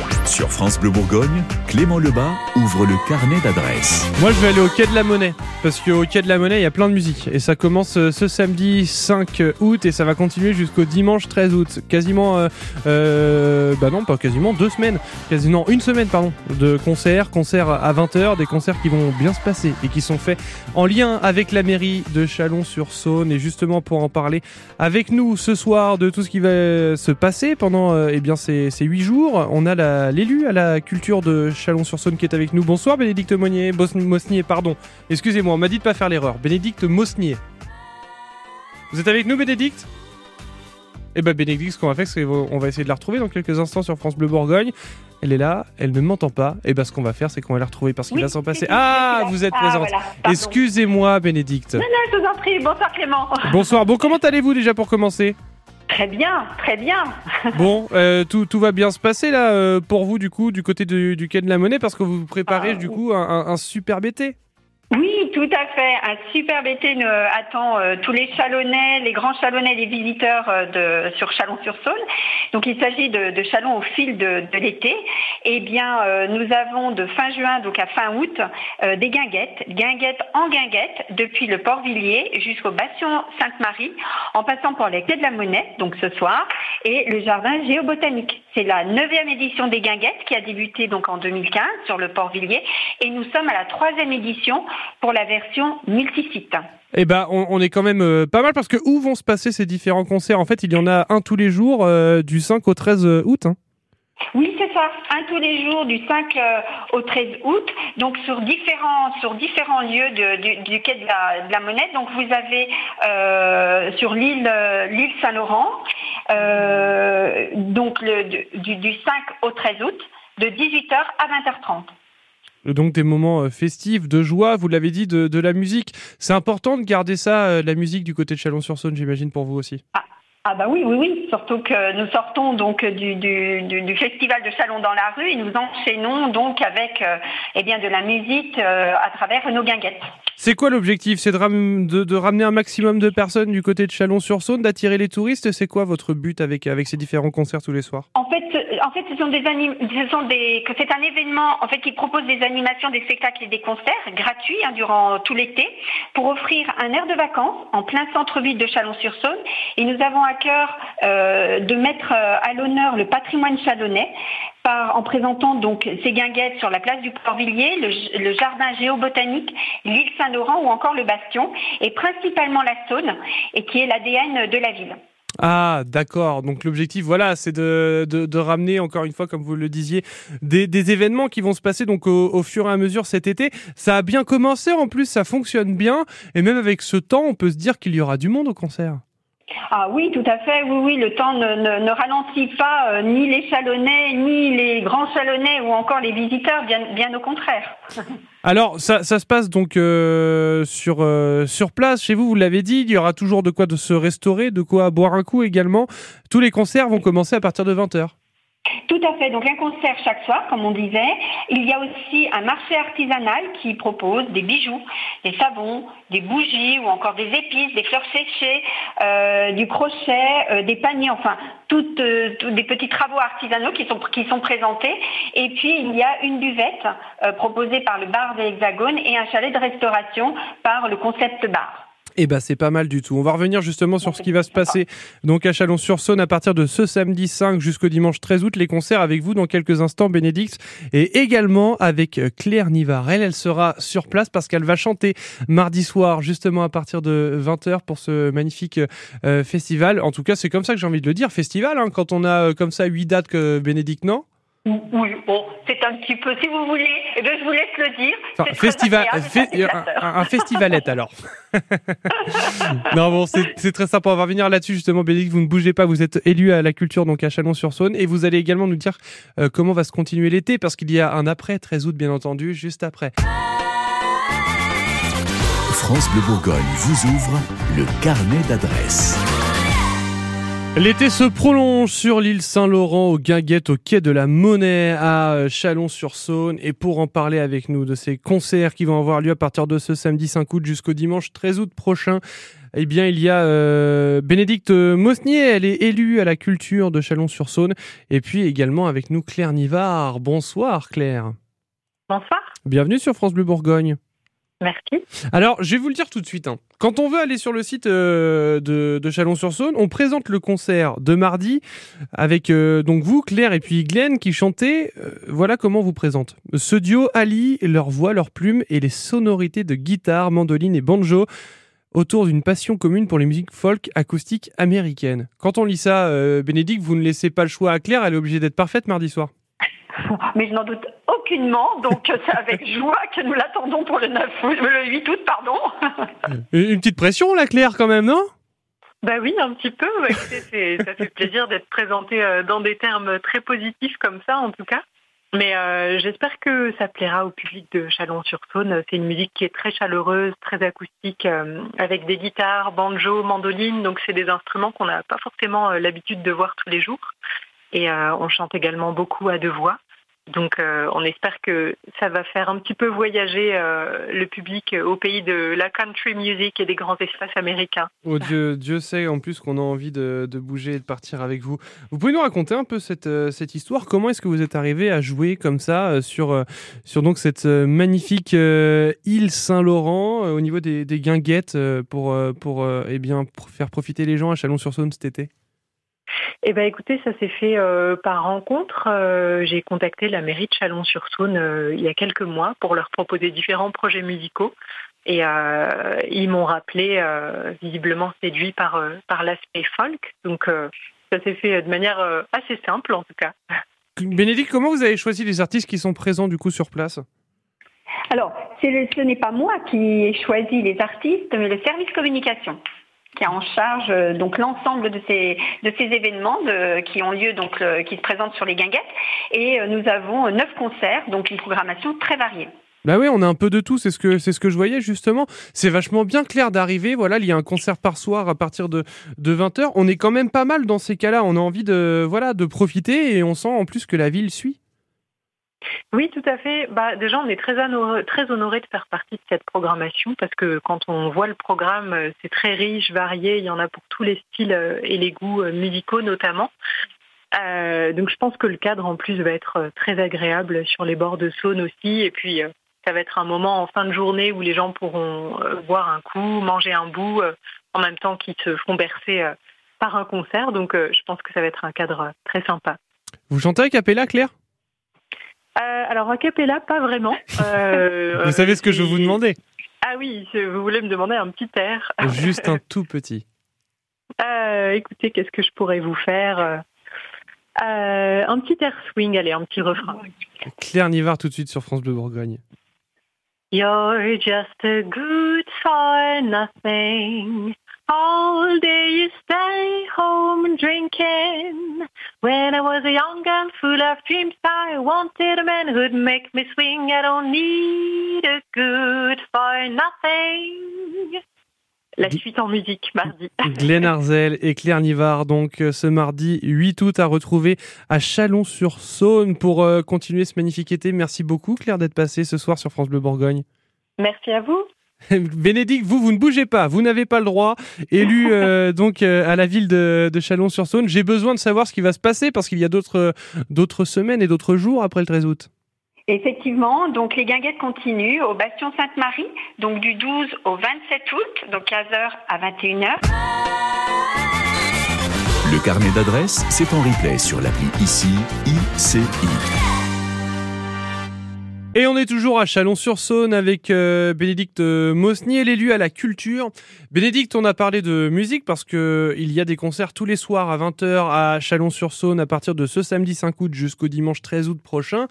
Yeah. Sur France Bleu Bourgogne, Clément Lebas ouvre le carnet d'adresses. Moi, je vais aller au Quai de la Monnaie. Parce qu'au Quai de la Monnaie, il y a plein de musique. Et ça commence euh, ce samedi 5 août et ça va continuer jusqu'au dimanche 13 août. Quasiment, euh, euh, bah non, pas quasiment, deux semaines. Quasiment une semaine, pardon, de concerts. Concerts à 20h, des concerts qui vont bien se passer et qui sont faits en lien avec la mairie de Chalon-sur-Saône. Et justement, pour en parler avec nous ce soir de tout ce qui va se passer pendant eh bien, ces, 8 jours, on a la- l'élu à la culture de Chalon-sur-Saône qui est avec nous. Bonsoir, Bénédicte Monnier, Bos- Mosnier, pardon. Excusez-moi, on m'a dit de pas faire l'erreur. Bénédicte Mosnier. Vous êtes avec nous, Bénédicte? Eh ben, Bénédicte, ce qu'on va faire, c'est qu'on va essayer de la retrouver dans quelques instants sur France Bleu Bourgogne. Elle est là, elle ne m'entend pas. Et ben, ce qu'on va faire, c'est qu'on va la retrouver parce qu'il Oui, va s'en passer. Ah, vous êtes Ah, présente. voilà. Excusez-moi, Bénédicte. Non, je vous en prie. Bonsoir Clément. Bonsoir. Bon, comment allez-vous déjà pour commencer? Très bien, très bien. Bon, euh, tout, tout va bien se passer là euh, pour vous du coup du côté du, du quai de la Monnaie parce que vous vous préparez Ah, du coup un, un, un superbe été. Oui, tout à fait. Un superbe été attend euh, tous les Chalonnais, les grands Chalonnais, les visiteurs euh, de, sur Chalon-sur-Saône. Donc il s'agit de, de Chalon au fil de, l'été. Eh bien, euh, nous avons de fin juin donc à fin août des guinguettes, guinguettes en guinguettes depuis le Port-Villiers jusqu'au Bastion Sainte-Marie, en passant par les quais de la Monnaie, donc ce soir, et le jardin géobotanique. C'est la neuvième édition des guinguettes qui a débuté donc en 2015 sur le Port-Villiers, et nous sommes à la troisième édition pour la version multisite. Eh ben, on, on est quand même euh, pas mal parce que où vont se passer ces différents concerts? En fait, il y en a un tous les jours euh, du 5 au 13 août. hein. Oui, c'est ça. Un tous les jours du 5 euh, au 13 août, donc sur différents sur différents lieux de- du, du quai de la, de la Monnaie. Donc vous avez euh, sur l'île euh, l'île Saint-Laurent, euh, donc le, du, du 5 au 13 août, de 18h à 20h30. Donc des moments euh, festifs, de joie, vous l'avez dit, de, de la musique. C'est important de garder ça, euh, la musique du côté de Chalon-sur-Saône, j'imagine pour vous aussi. Ah bah oui, oui, oui, surtout que nous sortons donc du, du, du, du festival de Chalon dans la rue et nous enchaînons donc avec euh, eh bien de la musique euh, à travers nos guinguettes. C'est quoi l'objectif? C'est de, ram- de- de ramener un maximum de personnes du côté de Chalon-sur-Saône, d'attirer les touristes? C'est quoi votre but avec, avec ces différents concerts tous les soirs? En fait, ce- en fait, ce sont des c'est un événement en fait qui propose des animations, des spectacles et des concerts gratuits hein, durant tout l'été pour offrir un air de vacances en plein centre-ville de Chalon-sur-Saône. Et nous avons à cœur euh, de mettre euh, à l'honneur le patrimoine chalonnais par, en présentant donc ces guinguettes sur la place du Port-Villiers, le, le jardin géobotanique, l'île Saint-Laurent ou encore le Bastion, et principalement la Saône, et qui est l'ADN de la ville. Ah, d'accord. Donc l'objectif, voilà, c'est de, de, ramener, encore une fois, comme vous le disiez, des, des événements qui vont se passer donc au fur et à mesure cet été. Ça a bien commencé, en plus, ça fonctionne bien. Et même avec ce temps, on peut se dire qu'il y aura du monde au concert. Ah oui, tout à fait. Oui, oui, le temps ne, ralentit pas euh, ni les Chalonnais, ni les grands Chalonnais ou encore les visiteurs, bien, au contraire. Alors, ça, se passe donc euh, sur, euh, sur place. Chez vous, vous l'avez dit, il y aura toujours de quoi se restaurer, de quoi boire un coup également. Tous les concerts vont commencer à partir de 20h. Tout à fait. Donc un concert chaque soir, comme on disait. Il y a aussi un marché artisanal qui propose des bijoux, des savons, des bougies ou encore des épices, des fleurs séchées, euh, du crochet, euh, des paniers, enfin toutes, euh, tous des petits travaux artisanaux qui sont présentés. Et puis il y a une buvette proposée par le bar de l'Hexagone et un chalet de restauration par le concept bar. Eh ben c'est pas mal du tout. On va revenir justement sur ce qui va se passer donc à Chalon-sur-Saône à partir de ce samedi 5 jusqu'au dimanche 13 août. Les concerts avec vous dans quelques instants, Bénédicte, et également avec euh, Claire Nivard. Elle, elle sera sur place parce qu'elle va chanter mardi soir justement à partir de 20h pour ce magnifique euh, festival. En tout cas, c'est comme ça que j'ai envie de le dire, festival, hein, quand on a euh, comme ça huit dates que Bénédicte, non? Oui, bon, c'est un petit peu, si vous voulez, eh bien, je vous laisse le dire. Enfin, festival, agréable, c'est un, un- un festivalette alors. non bon, c'est c'est très sympa. On va revenir là-dessus justement, Bénédicte. Vous ne bougez pas. Vous êtes élu à la culture donc à Chalon-sur-Saône et vous allez également nous dire euh, comment va se continuer l'été parce qu'il y a un après 13 août bien entendu juste après. France Bleu Bourgogne vous ouvre le carnet d'adresses. L'été se prolonge sur l'île Saint-Laurent, au Guinguette, au quai de la Monnaie, à euh, Chalon-sur-Saône. Et pour en parler avec nous de ces concerts qui vont avoir lieu à partir de ce samedi 5 août jusqu'au dimanche 13 août prochain, eh bien, il y a euh, Bénédicte Mosnier, elle est élue à la culture de Chalon-sur-Saône. Et puis également avec nous Claire Nivard. Bonsoir Claire. Bonsoir. Bienvenue sur France Bleu Bourgogne. Merci. Alors, je vais vous le dire tout de suite. hein. Quand on veut aller sur le site euh, de, Chalon-sur-Saône, on présente le concert de mardi avec euh, donc vous, Claire et puis Glenn qui chantaient. Euh, voilà comment vous présente. Ce duo allie leur voix, leurs plumes et les sonorités de guitare, mandoline et banjo autour d'une passion commune pour les musiques folk acoustiques américaines. Quand on lit ça, Bénédicte, vous ne laissez pas le choix à Claire, elle est obligée d'être parfaite mardi soir. Mais je n'en doute aucunement, donc c'est avec joie que nous l'attendons pour le 9 août, le 8 août, pardon. Une petite pression là, Claire, quand même, non? Bah oui, un petit peu. Écoutez, c'est- ça fait plaisir d'être présenté euh, dans des termes très positifs comme ça, en tout cas. Mais euh, j'espère que ça plaira au public de Chalon-sur-Saône. C'est une musique qui est très chaleureuse, très acoustique, euh, avec des guitares, banjo, mandoline. Donc c'est des instruments qu'on n'a pas forcément l'habitude de voir tous les jours. Et euh, on chante également beaucoup à deux voix. Donc euh, on espère que ça va faire un petit peu voyager euh, le public au pays de la country music et des grands espaces américains. Oh Dieu, Dieu sait en plus qu'on a envie de, bouger et de partir avec vous. Vous pouvez nous raconter un peu cette, histoire Comment est-ce que vous êtes arrivé à jouer comme ça sur, sur donc cette magnifique île Saint-Laurent au niveau des, guinguettes pour, pour eh bien, pour faire profiter les gens à Chalon-sur-Saône cet été? Eh ben écoutez, ça s'est fait euh, par rencontre. Euh, J'ai contacté la mairie de Chalon-sur-Saône euh, il y a quelques mois pour leur proposer différents projets musicaux. Et euh, ils m'ont rappelé, euh, visiblement séduit par, euh, par l'aspect folk. Donc euh, ça s'est fait de manière euh, assez simple en tout cas. Bénédicte, comment vous avez choisi les artistes qui sont présents du coup sur place? Alors, le- ce n'est pas moi qui ai choisi les artistes, mais le service communication qui a en charge euh, donc l'ensemble de ces de ces événements qui ont lieu donc euh, qui se présentent sur les guinguettes et euh, nous avons neuf concerts donc une programmation très variée. Bah oui, on a un peu de tout, c'est ce que c'est ce que je voyais justement. C'est vachement bien clair d'arriver, voilà, il y a un concert par soir à partir de, de 20h. On est quand même pas mal dans ces cas-là, on a envie de voilà, de profiter et on sent en plus que la ville suit. Oui, tout à fait. Bah, déjà, on est très, honoré, très honoré de faire partie de cette programmation parce que quand on voit le programme, euh, c'est très riche, varié. Il y en a pour tous les styles euh, et les goûts euh, musicaux notamment. Donc, je pense que le cadre en plus va être très agréable sur les bords de Saône aussi. Et puis, ça va être un moment en fin de journée où les gens pourront boire un coup, manger un bout, en même temps qu'ils se font bercer par un concert. Donc, je pense que ça va être un cadre très sympa. Vous chantez à Capella, Claire? Alors, a cappella, pas vraiment. Euh, Vous savez ce que je vous demandais Ah oui, vous voulez me demander un petit air. Juste un tout petit. Euh, écoutez, qu'est-ce que je pourrais vous faire Euh, Un petit air swing, allez, un petit refrain. Claire Nivard tout de suite sur France Bleu Bourgogne. You're just a good for nothing. All day you stay home drinking. When I was a young girl full of dreams, I wanted a man who'd make me swing. I don't need a good for nothing. La suite en musique, mardi. Glenn Arzel et Claire Nivard, donc euh, ce mardi 8 août à retrouver à Chalon-sur-Saône pour euh, continuer ce magnifique été. Merci beaucoup Claire d'être passée ce soir sur France Bleu Bourgogne. Merci à vous. Bénédicte, vous, vous ne bougez pas, vous n'avez pas le droit. Élu euh, donc euh, à la ville de, de Chalon-sur-Saône, j'ai besoin de savoir ce qui va se passer parce qu'il y a d'autres euh, d'autres semaines et d'autres jours après le 13 août. Effectivement, donc les guinguettes continuent au Bastion Sainte-Marie, donc du 12 au 27 août, donc 15h à 21h. Le carnet d'adresses, c'est en replay sur l'appli ICI, ICI. Et on est toujours à Chalon-sur-Saône avec euh, Bénédicte euh, Mosnier, l'élu à la culture. Bénédicte, on a parlé de musique parce que il y a des concerts tous les soirs à 20h à Chalon-sur-Saône à partir de ce samedi 5 août jusqu'au dimanche 13 août prochain.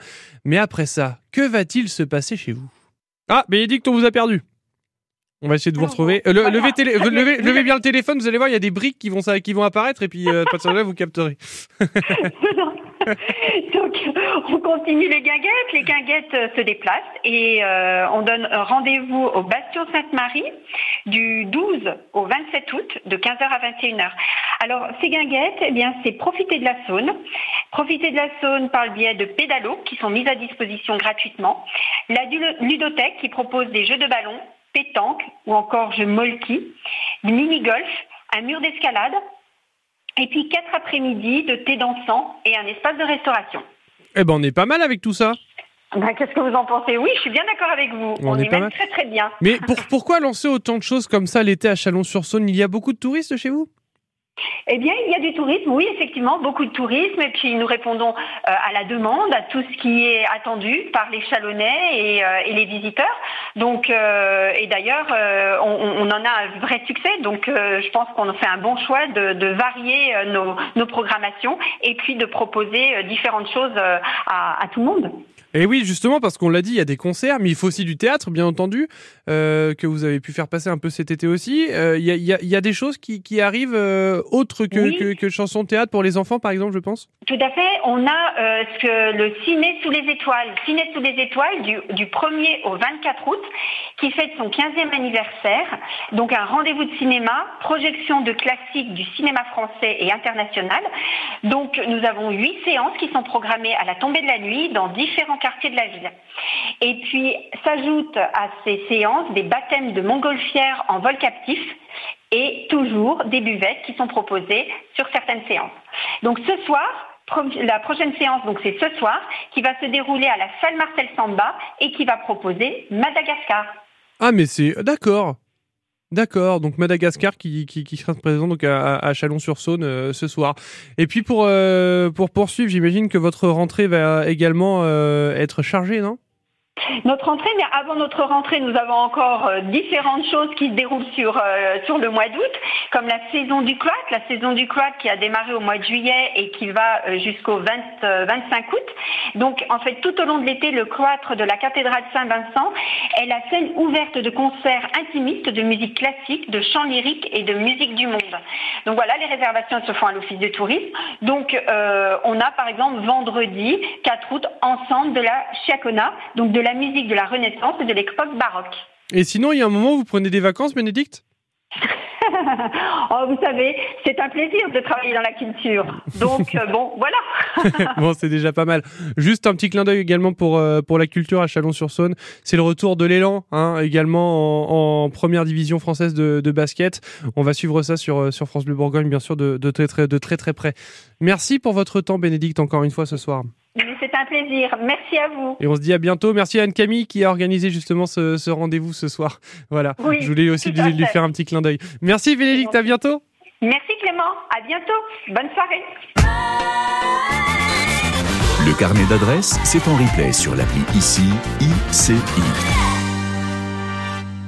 Mais après ça, que va-t-il se passer chez vous? Ah, Bénédicte, on vous a perdu. On va essayer de vous retrouver. Euh, le- voilà. levez, télé- levez- bien le téléphone, vous allez voir, il y a des briques qui vont, qui vont apparaître et puis euh, partir de là, vous capterez. Donc, on continue les guinguettes. Les guinguettes euh, se déplacent et euh, on donne rendez-vous au Bastion Sainte-Marie du 12 au 27 août de 15h à 21h. Alors, ces guinguettes, eh bien, c'est profiter de la Saône. Profiter de la Saône par le biais de pédalos qui sont mis à disposition gratuitement. La ludothèque qui propose des jeux de ballon, pétanque ou encore jeux molki. mini-golf, un mur d'escalade, et puis quatre après-midi de thé dansant et un espace de restauration. Eh ben, on est pas mal avec tout ça. Ben, Qu'est-ce que vous en pensez? Oui, je suis bien d'accord avec vous. On On, est est, pas même mal. très très bien. Mais pour, pourquoi lancer autant de choses comme ça l'été à Chalon-sur-Saône? Il y a beaucoup de touristes chez vous? Eh bien, il y a du tourisme, oui, effectivement, beaucoup de tourisme, et puis nous répondons euh, à la demande, à tout ce qui est attendu par les Chalonnais et, euh, les visiteurs. Euh, et d'ailleurs, on, en a un vrai succès. Donc, je pense qu'on fait un bon choix de, varier nos, programmations et puis de proposer différentes choses à tout le monde. Et oui, justement, parce qu'on l'a dit, il y a des concerts, mais il faut aussi du théâtre, bien entendu, euh, que vous avez pu faire passer un peu cet été aussi. Euh, Il y, a, il y a- il y a des choses qui, qui arrivent euh, autres que, Oui. que, que chansons de théâtre pour les enfants, par exemple, je pense? Tout à fait. On a ce que le Ciné sous les étoiles, Ciné sous les étoiles du, du 1er au 24 août, qui fête son 15e anniversaire. Donc un rendez-vous de cinéma, projection de classiques du cinéma français et international. Donc nous avons huit séances qui sont programmées à la tombée de la nuit dans différents quartiers de la ville. Et puis s'ajoutent à ces séances des baptêmes de montgolfières en vol captif et toujours des buvettes qui sont proposées sur certaines séances. Donc ce soir, la prochaine séance, donc c'est ce soir, qui va se dérouler à la salle Marcel Samba et qui va proposer Madagascar. Ah, mais c'est... D'accord D'accord, donc Madagascar qui, sera présent donc à, à Chalon-sur-Saône euh, ce soir. Et puis pour, euh, pour poursuivre, j'imagine que votre rentrée va également euh, être chargée, non? Notre rentrée, mais avant notre rentrée, nous avons encore euh, différentes choses qui se déroulent sur, euh, sur le mois d'août, comme la saison du cloître, la saison du cloître qui a démarré au mois de juillet et qui va euh, jusqu'au 20, euh, 25 août. Donc, en fait, tout au long de l'été, le cloître de la cathédrale Saint-Vincent est la scène ouverte de concerts intimistes de musique classique, de chant lyrique et de musique du monde. Donc voilà, les réservations se font à l'office de tourisme. Donc, on a par exemple vendredi 4 août ensemble de la chiacona, donc de la musique de la Renaissance et de l'époque baroque. Et sinon, il y a un moment où vous prenez des vacances, Bénédicte? Oh, vous savez, c'est un plaisir de travailler dans la culture. Donc, euh, bon, voilà. bon, c'est déjà pas mal. Juste un petit clin d'œil également pour, euh, pour la culture à Chalon-sur-Saône. C'est le retour de l'élan, hein, également en, en première division française de, de basket. On va suivre ça sur, euh, sur France Bleu Bourgogne, bien sûr, de, de, très, très, de très très près. Merci pour votre temps, Bénédicte, encore une fois ce soir. Mais C'est un plaisir. Merci à vous. Et on se dit à bientôt. Merci à Anne-Camille qui a organisé justement ce, ce rendez-vous ce soir. Voilà. Oui, Je voulais aussi lui, faire un petit clin d'œil. Merci Bénédicte, à bientôt. Merci Clément. À bientôt. Bonne soirée. Le carnet d'adresses, c'est en replay sur l'appli ICI, ICI.